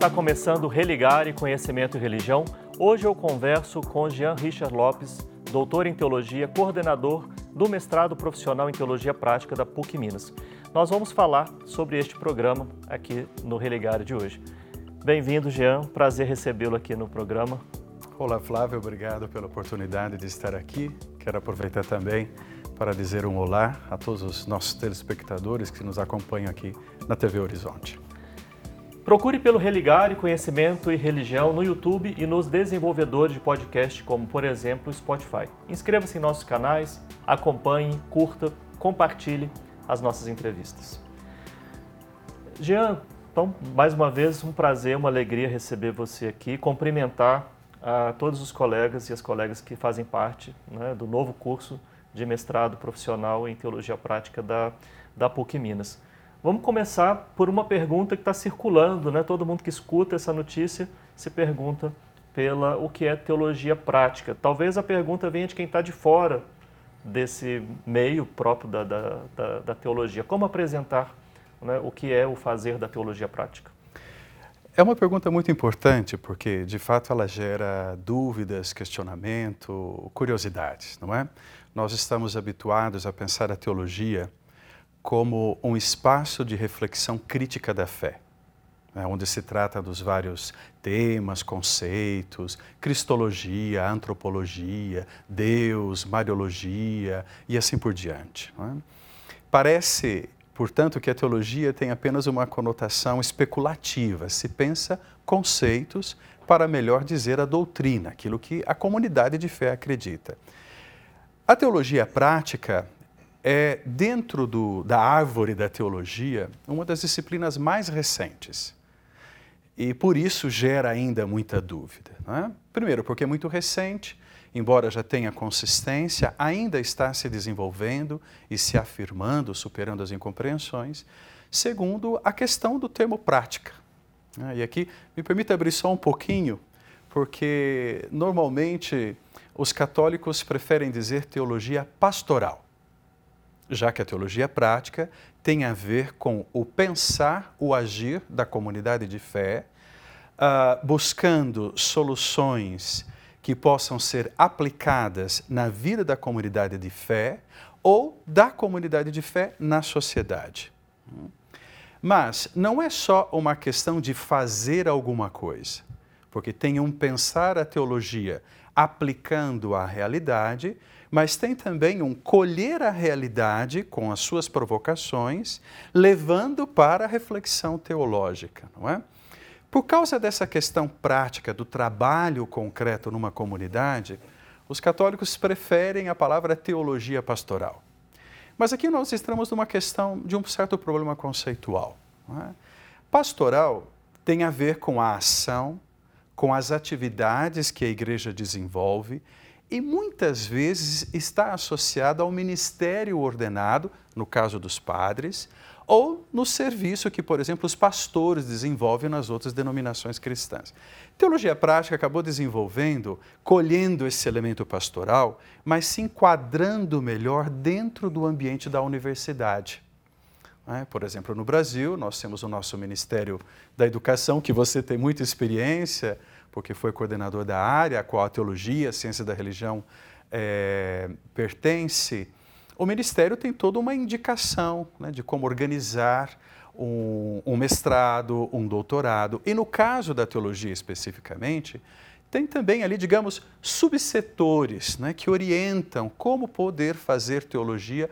Está começando Religar e Conhecimento e Religião. Hoje eu converso com Jean Richard Lopes, doutor em teologia, coordenador do mestrado profissional em teologia prática da PUC Minas. Nós vamos falar sobre este programa aqui no Religar de hoje. Bem-vindo, Jean. Prazer recebê-lo aqui no programa. Olá, Flávio. Obrigado pela oportunidade de estar aqui. Quero aproveitar também para dizer um olá a todos os nossos telespectadores que nos acompanham aqui na TV Horizonte. Procure pelo Religar e Conhecimento e Religião no YouTube e nos desenvolvedores de podcast, como por exemplo o Spotify. Inscreva-se em nossos canais, acompanhe, curta, compartilhe as nossas entrevistas. Jean, então, mais uma vez, um prazer, uma alegria receber você aqui, cumprimentar a todos os colegas e as colegas que fazem parte né, do novo curso de mestrado profissional em Teologia Prática da, da PUC Minas. Vamos começar por uma pergunta que está circulando, né? Todo mundo que escuta essa notícia se pergunta pela o que é teologia prática. Talvez a pergunta venha de quem está de fora desse meio próprio da, da, da, da teologia. Como apresentar né, o que é o fazer da teologia prática? É uma pergunta muito importante porque, de fato, ela gera dúvidas, questionamento, curiosidades, não é? Nós estamos habituados a pensar a teologia como um espaço de reflexão crítica da fé, né, onde se trata dos vários temas, conceitos, cristologia, antropologia, Deus, mariologia e assim por diante. É? Parece, portanto, que a teologia tem apenas uma conotação especulativa, se pensa conceitos para melhor dizer a doutrina, aquilo que a comunidade de fé acredita. A teologia prática é, dentro do, da árvore da teologia, uma das disciplinas mais recentes. E por isso gera ainda muita dúvida. É? Primeiro, porque é muito recente, embora já tenha consistência, ainda está se desenvolvendo e se afirmando, superando as incompreensões. Segundo, a questão do termo prática. É? E aqui me permita abrir só um pouquinho, porque normalmente os católicos preferem dizer teologia pastoral já que a teologia prática tem a ver com o pensar, o agir da comunidade de fé, uh, buscando soluções que possam ser aplicadas na vida da comunidade de fé ou da comunidade de fé na sociedade. Mas não é só uma questão de fazer alguma coisa, porque tem um pensar a teologia aplicando a realidade mas tem também um colher a realidade com as suas provocações, levando para a reflexão teológica, não é? Por causa dessa questão prática do trabalho concreto numa comunidade, os católicos preferem a palavra teologia pastoral. Mas aqui nós estamos numa questão de um certo problema conceitual. É? Pastoral tem a ver com a ação, com as atividades que a igreja desenvolve e muitas vezes está associado ao ministério ordenado, no caso dos padres, ou no serviço que, por exemplo, os pastores desenvolvem nas outras denominações cristãs. Teologia prática acabou desenvolvendo, colhendo esse elemento pastoral, mas se enquadrando melhor dentro do ambiente da universidade. É, por exemplo, no Brasil, nós temos o nosso Ministério da Educação, que você tem muita experiência, porque foi coordenador da área a qual a teologia, a ciência da religião é, pertence, o Ministério tem toda uma indicação né, de como organizar um, um, mestrado, um doutorado. E no caso da teologia especificamente, tem também ali, digamos, subsetores né, que orientam como poder fazer teologia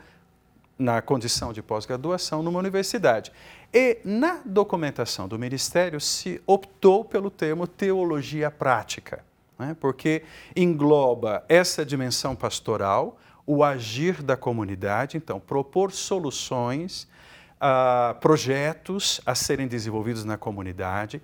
na condição de pós-graduação numa universidade. E na documentação do Ministério se optou pelo termo teologia prática, né? porque engloba essa dimensão pastoral, o agir da comunidade, então, propor soluções, uh, projetos a serem desenvolvidos na comunidade,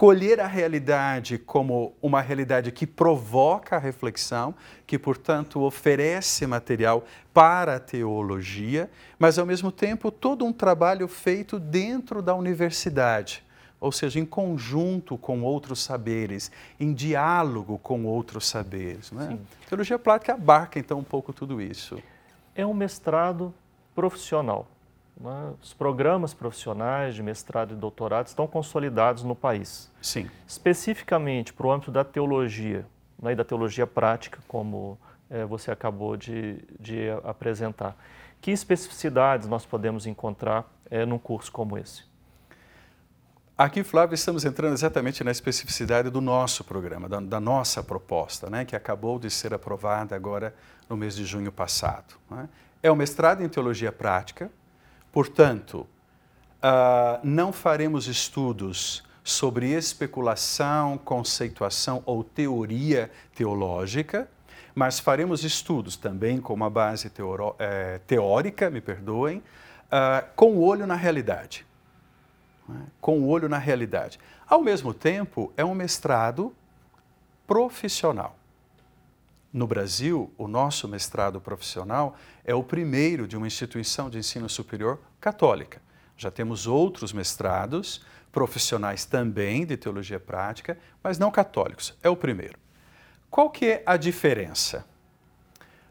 colher a realidade como uma realidade que provoca a reflexão, que, portanto, oferece material para a teologia, mas, ao mesmo tempo, todo um trabalho feito dentro da universidade, ou seja, em conjunto com outros saberes, em diálogo com outros saberes. Né? Teologia prática abarca, então, um pouco tudo isso. É um mestrado profissional. Os programas profissionais de mestrado e doutorado estão consolidados no país. Sim. Especificamente para o âmbito da teologia, né, e da teologia prática, como é, você acabou de, de, apresentar. Que especificidades nós podemos encontrar é, num curso como esse? Aqui, Flávio, estamos entrando exatamente na especificidade do nosso programa, da, da nossa proposta, né, que acabou de ser aprovada agora no mês de junho passado. Né? É o mestrado em Teologia Prática, portanto, uh, não faremos estudos sobre especulação, conceituação ou teoria teológica, mas faremos estudos também com uma base teoro, é, teórica, me perdoem, uh, com o olho na realidade. Né? Com o olho na realidade. Ao mesmo tempo, é um mestrado profissional. No Brasil, o nosso mestrado profissional é o primeiro de uma instituição de ensino superior católica. Já temos outros mestrados profissionais também de teologia prática, mas não católicos. É o primeiro. Qual que é a diferença?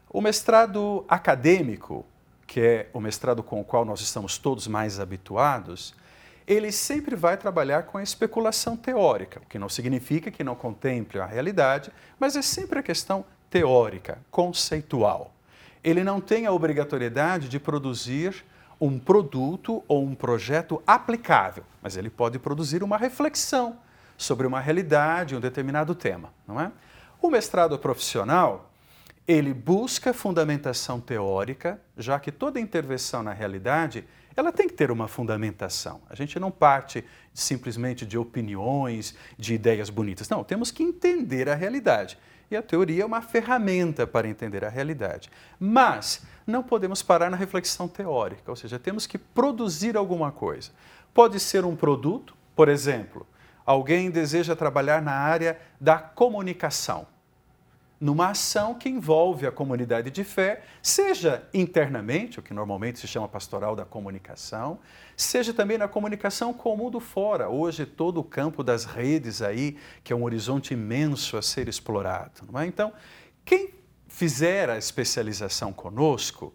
O mestrado acadêmico, que é o mestrado com o qual nós estamos todos mais habituados, ele sempre vai trabalhar com a especulação teórica, o que não significa que não contemple a realidade, mas é sempre a questão teórica, conceitual. Ele não tem a obrigatoriedade de produzir um produto ou um projeto aplicável, mas ele pode produzir uma reflexão sobre uma realidade, um determinado tema, não é? O mestrado profissional, ele busca fundamentação teórica, já que toda intervenção na realidade, ela tem que ter uma fundamentação. A gente não parte simplesmente de opiniões, de ideias bonitas. Não, temos que entender a realidade. E a teoria é uma ferramenta para entender a realidade. Mas não podemos parar na reflexão teórica, ou seja, temos que produzir alguma coisa. Pode ser um produto, por exemplo, alguém deseja trabalhar na área da comunicação numa ação que envolve a comunidade de fé, seja internamente, o que normalmente se chama pastoral da comunicação, seja também na comunicação com o mundo fora. Hoje, todo o campo das redes aí, que é um horizonte imenso a ser explorado. É? Então, quem fizer a especialização conosco,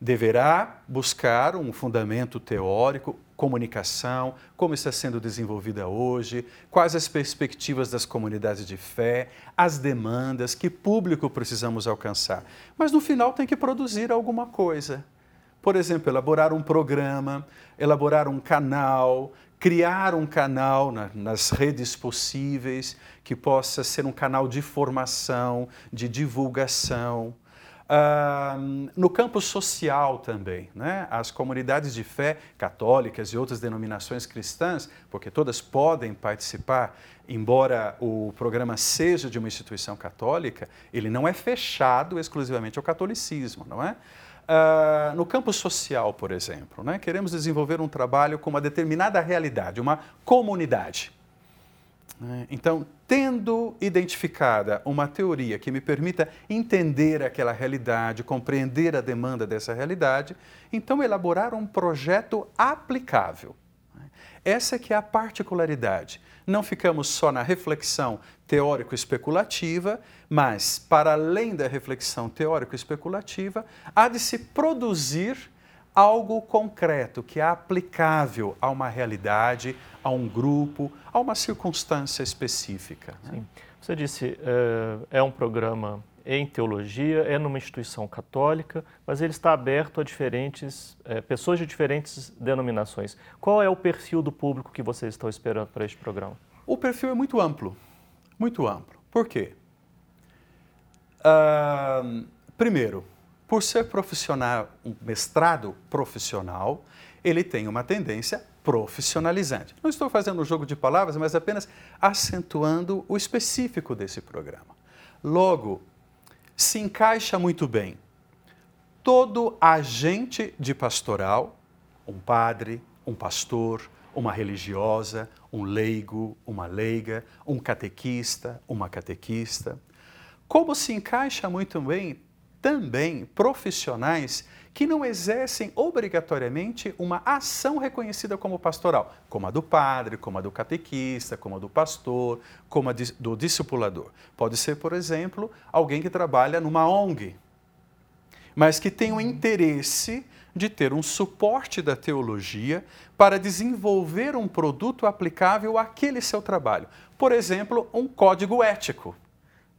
deverá buscar um fundamento teórico, comunicação, como está sendo desenvolvida hoje, quais as perspectivas das comunidades de fé, as demandas, que público precisamos alcançar. Mas no final tem que produzir alguma coisa. Por exemplo, elaborar um programa, elaborar um canal, criar um canal na, nas redes possíveis que possa ser um canal de formação, de divulgação. Uh, no campo social também, né? as comunidades de fé católicas e outras denominações cristãs, porque todas podem participar, embora o programa seja de uma instituição católica, ele não é fechado exclusivamente ao catolicismo, não é? Uh, no campo social, por exemplo, né? queremos desenvolver um trabalho com uma determinada realidade, uma comunidade. Né? Então, tendo identificada uma teoria que me permita entender aquela realidade, compreender a demanda dessa realidade, então elaborar um projeto aplicável. Essa que é a particularidade. Não ficamos só na reflexão teórico-especulativa, mas, para além da reflexão teórico-especulativa, há de se produzir algo concreto, que é aplicável a uma realidade, a um grupo, a uma circunstância específica. Né? Sim. Você disse, é, é um programa em teologia, é numa instituição católica, mas ele está aberto a diferentes é, pessoas de diferentes denominações. Qual é o perfil do público que vocês estão esperando para este programa? O perfil é muito amplo, muito amplo. Por quê? Uh, primeiro, por ser profissional, um mestrado profissional, ele tem uma tendência profissionalizante. Não estou fazendo um jogo de palavras, mas apenas acentuando o específico desse programa. Logo, se encaixa muito bem todo agente de pastoral, um padre, um pastor, uma religiosa, um leigo, uma leiga, um catequista, uma catequista. Como se encaixa muito bem também profissionais que não exercem obrigatoriamente uma ação reconhecida como pastoral, como a do padre, como a do catequista, como a do pastor, como a do discipulador. Pode ser, por exemplo, alguém que trabalha numa ONG, mas que tem um interesse de ter um suporte da teologia para desenvolver um produto aplicável àquele seu trabalho. Por exemplo, um código ético.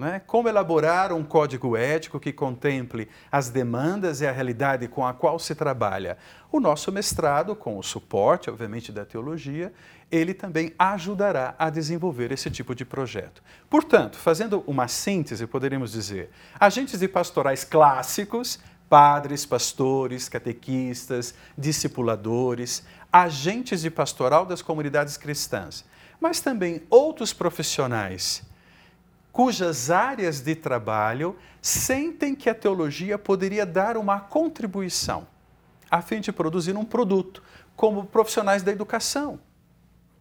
Né? Como elaborar um código ético que contemple as demandas e a realidade com a qual se trabalha? O nosso mestrado, com o suporte, obviamente, da teologia, ele também ajudará a desenvolver esse tipo de projeto. Portanto, fazendo uma síntese, poderíamos dizer: agentes de pastorais clássicos, padres, pastores, catequistas, discipuladores, agentes de pastoral das comunidades cristãs, mas também outros profissionais cujas áreas de trabalho sentem que a teologia poderia dar uma contribuição a fim de produzir um produto, como profissionais da educação.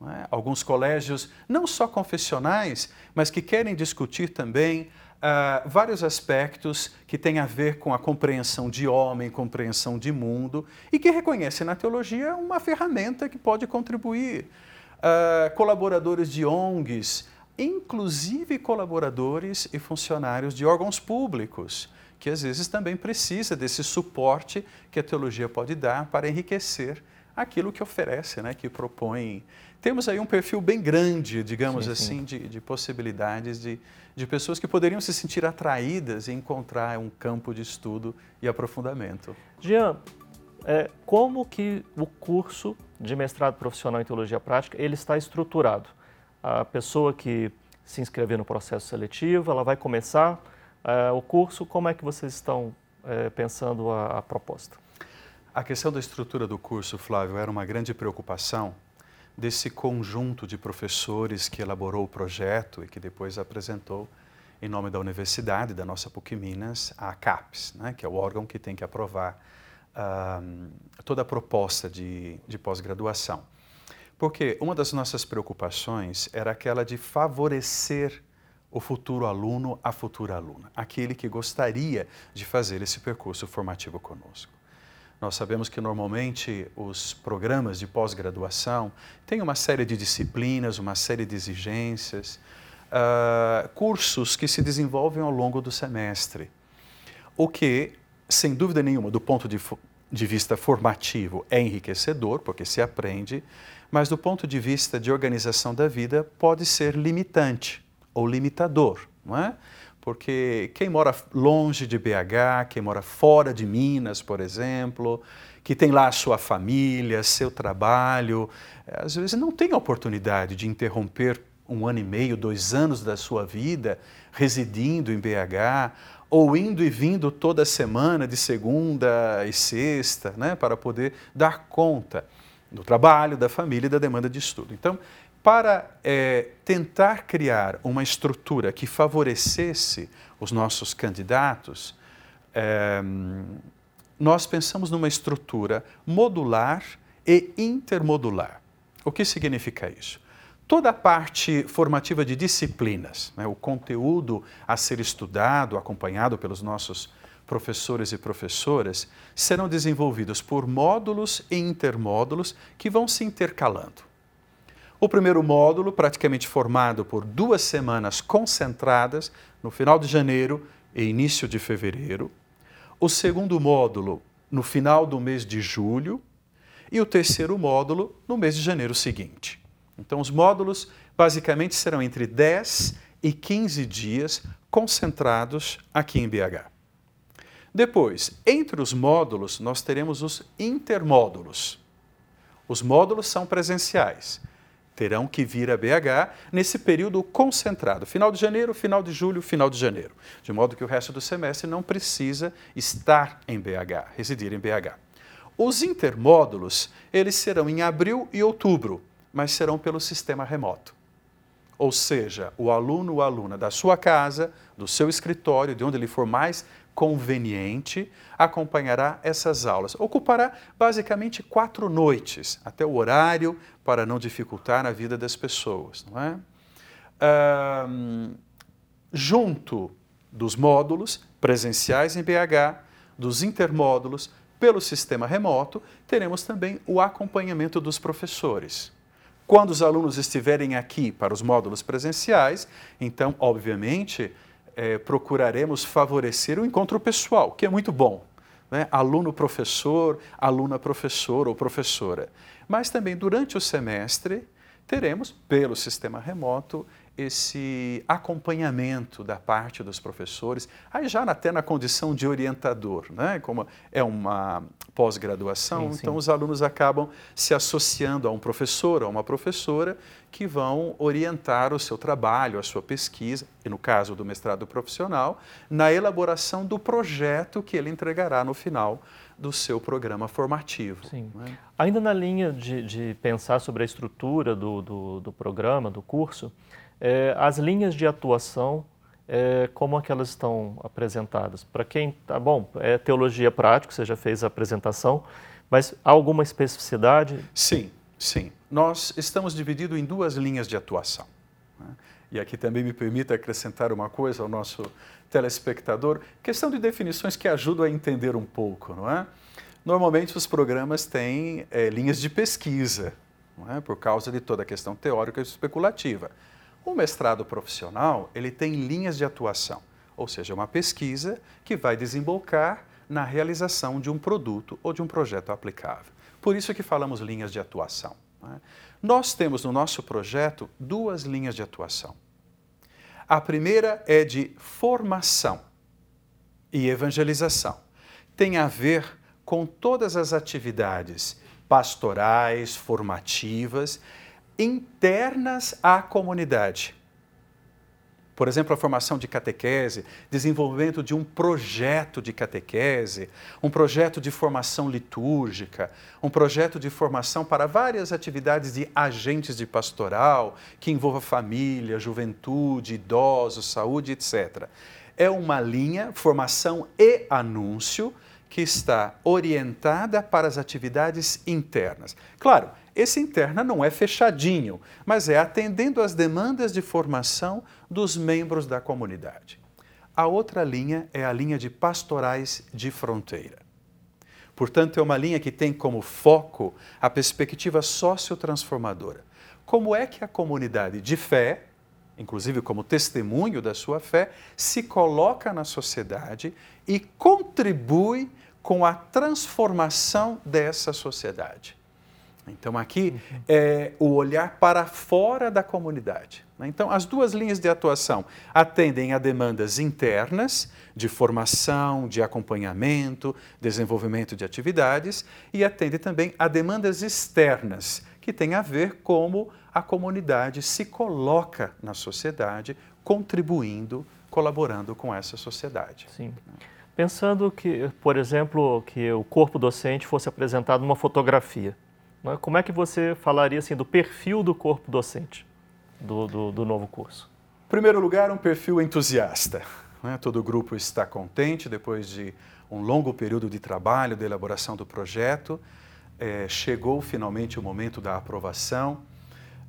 É? Alguns colégios, não só confessionais, mas que querem discutir também uh, vários aspectos que têm a ver com a compreensão de homem, compreensão de mundo, e que reconhecem na teologia uma ferramenta que pode contribuir. Uh, colaboradores de ONGs, inclusive colaboradores e funcionários de órgãos públicos, que às vezes também precisa desse suporte que a teologia pode dar para enriquecer aquilo que oferece, né, que propõe. Temos aí um perfil bem grande, digamos sim, assim, sim. De, de, possibilidades de, de pessoas que poderiam se sentir atraídas e encontrar um campo de estudo e aprofundamento. Jean, é, como que o curso de mestrado profissional em teologia prática ele está estruturado? A pessoa que se inscrever no processo seletivo, ela vai começar Uh, o curso, como é que vocês estão uh, pensando a, a, proposta? A questão da estrutura do curso, Flávio, era uma grande preocupação desse conjunto de professores que elaborou o projeto e que depois apresentou em nome da universidade, da nossa PUC Minas, a CAPES, né, que é o órgão que tem que aprovar uh, toda a proposta de, de pós-graduação. Porque uma das nossas preocupações era aquela de favorecer o futuro aluno, a futura aluna, aquele que gostaria de fazer esse percurso formativo conosco. Nós sabemos que normalmente os programas de pós-graduação têm uma série de disciplinas, uma série de exigências, uh, cursos que se desenvolvem ao longo do semestre, o que, sem dúvida nenhuma, do ponto de, de vista formativo, é enriquecedor, porque se aprende, mas do ponto de vista de organização da vida, pode ser limitante ou limitador, não é? Porque quem mora longe de BH, quem mora fora de Minas, por exemplo, que tem lá sua família, seu trabalho, eh, às vezes não tem a oportunidade de interromper um ano e meio, dois anos da sua vida residindo em BH ou indo e vindo toda semana, de segunda e sexta, né, para poder dar conta do trabalho, da família e da demanda de estudo. Então, para é, tentar criar uma estrutura que favorecesse os nossos candidatos, é, nós pensamos numa estrutura modular e intermodular. O que significa isso? Toda a parte formativa de disciplinas, né, o conteúdo a ser estudado, acompanhado pelos nossos professores e professoras, serão desenvolvidos por módulos e intermódulos que vão se intercalando. O primeiro módulo, praticamente formado por duas semanas concentradas, no final de janeiro e início de fevereiro. O segundo módulo, no final do mês de julho. E o terceiro módulo, no mês de janeiro seguinte. Então, os módulos basicamente serão entre 10 e 15 dias concentrados aqui em BH. Depois, entre os módulos, nós teremos os intermódulos. Os módulos são presenciais terão que vir a BH nesse período concentrado, final de janeiro, final de julho, final de janeiro, de modo que o resto do semestre não precisa estar em BH, residir em BH. Os intermódulos, eles serão em abril e outubro, mas serão pelo sistema remoto. Ou seja, o aluno ou aluna da sua casa, do seu escritório, de onde ele for mais conveniente, acompanhará essas aulas. Ocupará basicamente quatro noites, até o horário, para não dificultar a vida das pessoas. Não é? Um, junto dos módulos presenciais em BH, dos intermódulos, pelo sistema remoto, teremos também o acompanhamento dos professores. Quando os alunos estiverem aqui para os módulos presenciais, então, obviamente, é, procuraremos favorecer o encontro pessoal, que é muito bom. né? aluno-professor, aluna-professor ou professora. Mas também durante o semestre teremos, pelo sistema remoto, esse acompanhamento da parte dos professores, aí já até na condição de orientador, né? como é uma pós-graduação, então os alunos acabam se associando a um professor ou a uma professora que vão orientar o seu trabalho, a sua pesquisa, e no caso do mestrado profissional, na elaboração do projeto que ele entregará no final do seu programa formativo. Sim. Né? Ainda na linha de, de, pensar sobre a estrutura do, do, do programa, do curso, é, as linhas de atuação, é, como é que elas estão apresentadas? Para quem, tá bom, é teologia prática, você já fez a apresentação, mas há alguma especificidade? Sim, sim. Nós estamos divididos em duas linhas de atuação. Né? E aqui também me permita acrescentar uma coisa ao nosso telespectador, questão de definições que ajudam a entender um pouco, não é? Normalmente os programas têm é, linhas de pesquisa, é? por causa de toda a questão teórica e especulativa. O mestrado profissional, ele tem linhas de atuação, ou seja, uma pesquisa que vai desembocar na realização de um produto ou de um projeto aplicável. Por isso que falamos linhas de atuação. Né? Nós temos no nosso projeto duas linhas de atuação. A primeira é de formação e evangelização. Tem a ver com todas as atividades pastorais, formativas internas à comunidade. Por exemplo, a formação de catequese, desenvolvimento de um projeto de catequese, um projeto de formação litúrgica, um projeto de formação para várias atividades de agentes de pastoral, que envolva família, juventude, idosos, saúde, etc. É uma linha, formação e anúncio, que está orientada para as atividades internas. Claro, esse interna não é fechadinho, mas é atendendo às demandas de formação dos membros da comunidade. A outra linha é a linha de pastorais de fronteira. Portanto, é uma linha que tem como foco a perspectiva sociotransformadora. Como é que a comunidade de fé, inclusive como testemunho da sua fé, se coloca na sociedade e contribui com a transformação dessa sociedade? Então, aqui é o olhar para fora da comunidade. Né? Então, as duas linhas de atuação atendem a demandas internas, de formação, de acompanhamento, desenvolvimento de atividades, e atendem também a demandas externas, que têm a ver como a comunidade se coloca na sociedade, contribuindo, colaborando com essa sociedade. Sim. Pensando que, por exemplo, que o corpo docente fosse apresentado numa fotografia. Né? Como é que você falaria assim, do perfil do corpo docente do, do, do novo curso? Em primeiro lugar, um perfil entusiasta. Né? Todo o grupo está contente depois de um longo período de trabalho, de elaboração do projeto. É, chegou finalmente o momento da aprovação.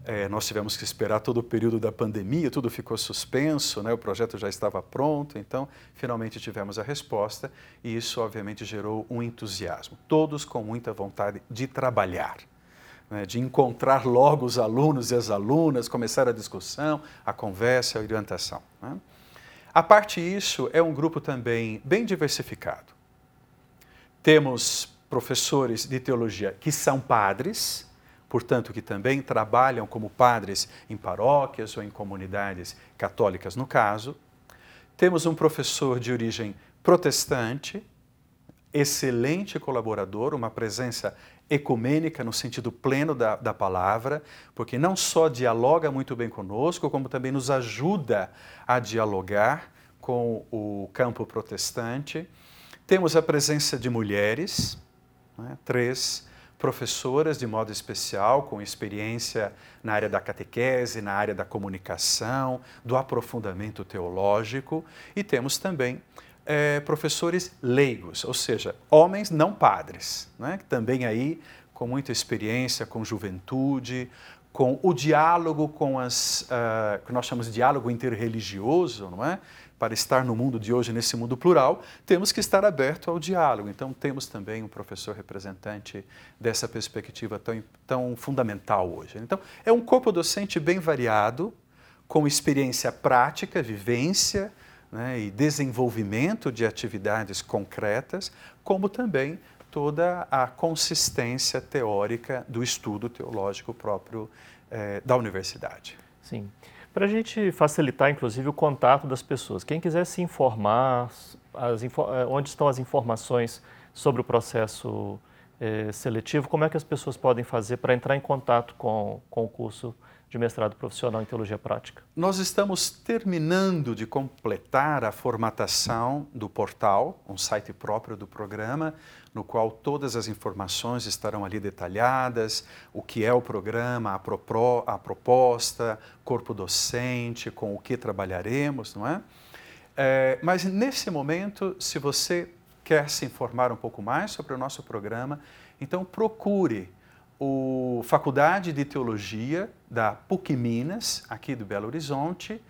É, nós tivemos que esperar todo o período da pandemia, tudo ficou suspenso, né? o projeto já estava pronto, então finalmente tivemos a resposta e isso obviamente gerou um entusiasmo. Todos com muita vontade de trabalhar, né? de encontrar logo os alunos e as alunas, começar a discussão, a conversa, a orientação. Né? A parte disso, é um grupo também bem diversificado. Temos professores de teologia que são padres, portanto, que também trabalham como padres em paróquias ou em comunidades católicas, no caso. Temos um professor de origem protestante, excelente colaborador, uma presença ecumênica no sentido pleno da, da palavra, porque não só dialoga muito bem conosco, como também nos ajuda a dialogar com o campo protestante. Temos a presença de mulheres, né, três professoras de modo especial, com experiência na área da catequese, na área da comunicação, do aprofundamento teológico, e temos também é, professores leigos, ou seja, homens não padres, né? também aí com muita experiência com juventude, com o diálogo com as, uh, que nós chamamos de diálogo interreligioso, não é? para estar no mundo de hoje, nesse mundo plural, temos que estar aberto ao diálogo. Então, temos também um professor representante dessa perspectiva tão, tão fundamental hoje. Então, é um corpo docente bem variado, com experiência prática, vivência né, e desenvolvimento de atividades concretas, como também toda a consistência teórica do estudo teológico próprio eh, da universidade. Sim. Para a gente facilitar, inclusive, o contato das pessoas, quem quiser se informar, as, eh, onde estão as informações sobre o processo eh, seletivo, como é que as pessoas podem fazer para entrar em contato com, com o curso de mestrado profissional em teologia prática? Nós estamos terminando de completar a formatação do portal, um site próprio do programa, no qual todas as informações estarão ali detalhadas, o que é o programa, a, a proposta, corpo docente, com o que trabalharemos, não é? é? Mas nesse momento, se você quer se informar um pouco mais sobre o nosso programa, então procure o Faculdade de Teologia da PUC Minas, aqui do Belo Horizonte,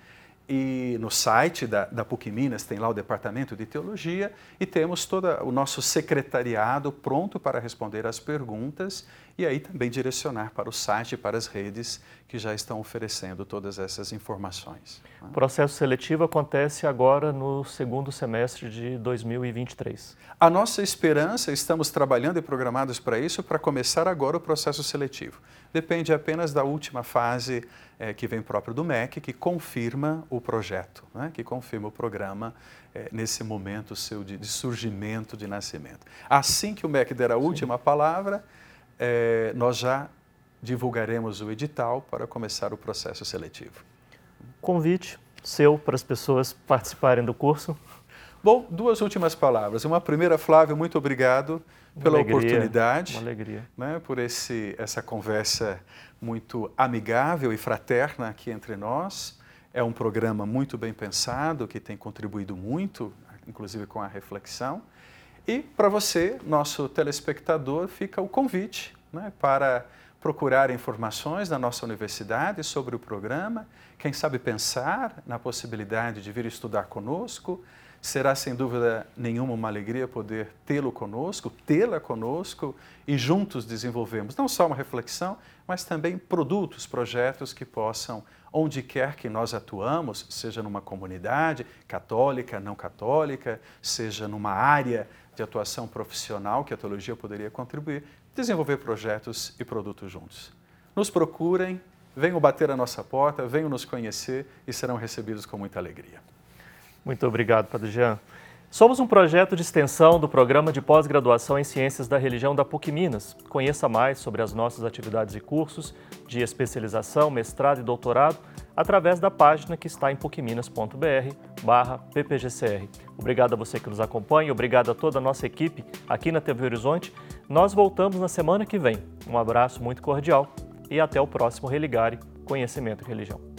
e no site da, da PUC Minas tem lá o Departamento de Teologia e temos todo o nosso secretariado pronto para responder às perguntas e aí também direcionar para o site e para as redes que já estão oferecendo todas essas informações. Né? O processo seletivo acontece agora no segundo semestre de 2023. A nossa esperança, estamos trabalhando e programados para isso, para começar agora o processo seletivo. Depende apenas da última fase é, que vem próprio do MEC, que confirma o projeto, né? que confirma o programa é, nesse momento seu de, de, surgimento, de nascimento. Assim que o MEC der a última Sim. palavra, é, nós já divulgaremos o edital para começar o processo seletivo. Convite seu para as pessoas participarem do curso? Bom, duas últimas palavras. Uma primeira, Flávio, muito obrigado pela alegria, oportunidade, uma alegria. Né, por esse, essa conversa muito amigável e fraterna aqui entre nós. É um programa muito bem pensado, que tem contribuído muito, inclusive com a reflexão. E para você, nosso telespectador, fica o convite né, para procurar informações na nossa universidade sobre o programa, quem sabe pensar na possibilidade de vir estudar conosco. Será sem dúvida nenhuma uma alegria poder tê-lo conosco, tê-la conosco e juntos desenvolvermos não só uma reflexão, mas também produtos, projetos que possam, onde quer que nós atuamos, seja numa comunidade católica, não católica, seja numa área de atuação profissional que a teologia poderia contribuir, desenvolver projetos e produtos juntos. Nos procurem, venham bater a nossa porta, venham nos conhecer e serão recebidos com muita alegria. Muito obrigado, Padre Jean. Somos um projeto de extensão do programa de pós-graduação em Ciências da Religião da PUC Minas. Conheça mais sobre as nossas atividades e cursos de especialização, mestrado e doutorado através da página que está em pucminas.br barra ppgcr. Obrigado a você que nos acompanha, obrigado a toda a nossa equipe aqui na TV Horizonte. Nós voltamos na semana que vem. Um abraço muito cordial e até o próximo Religare Conhecimento e Religião.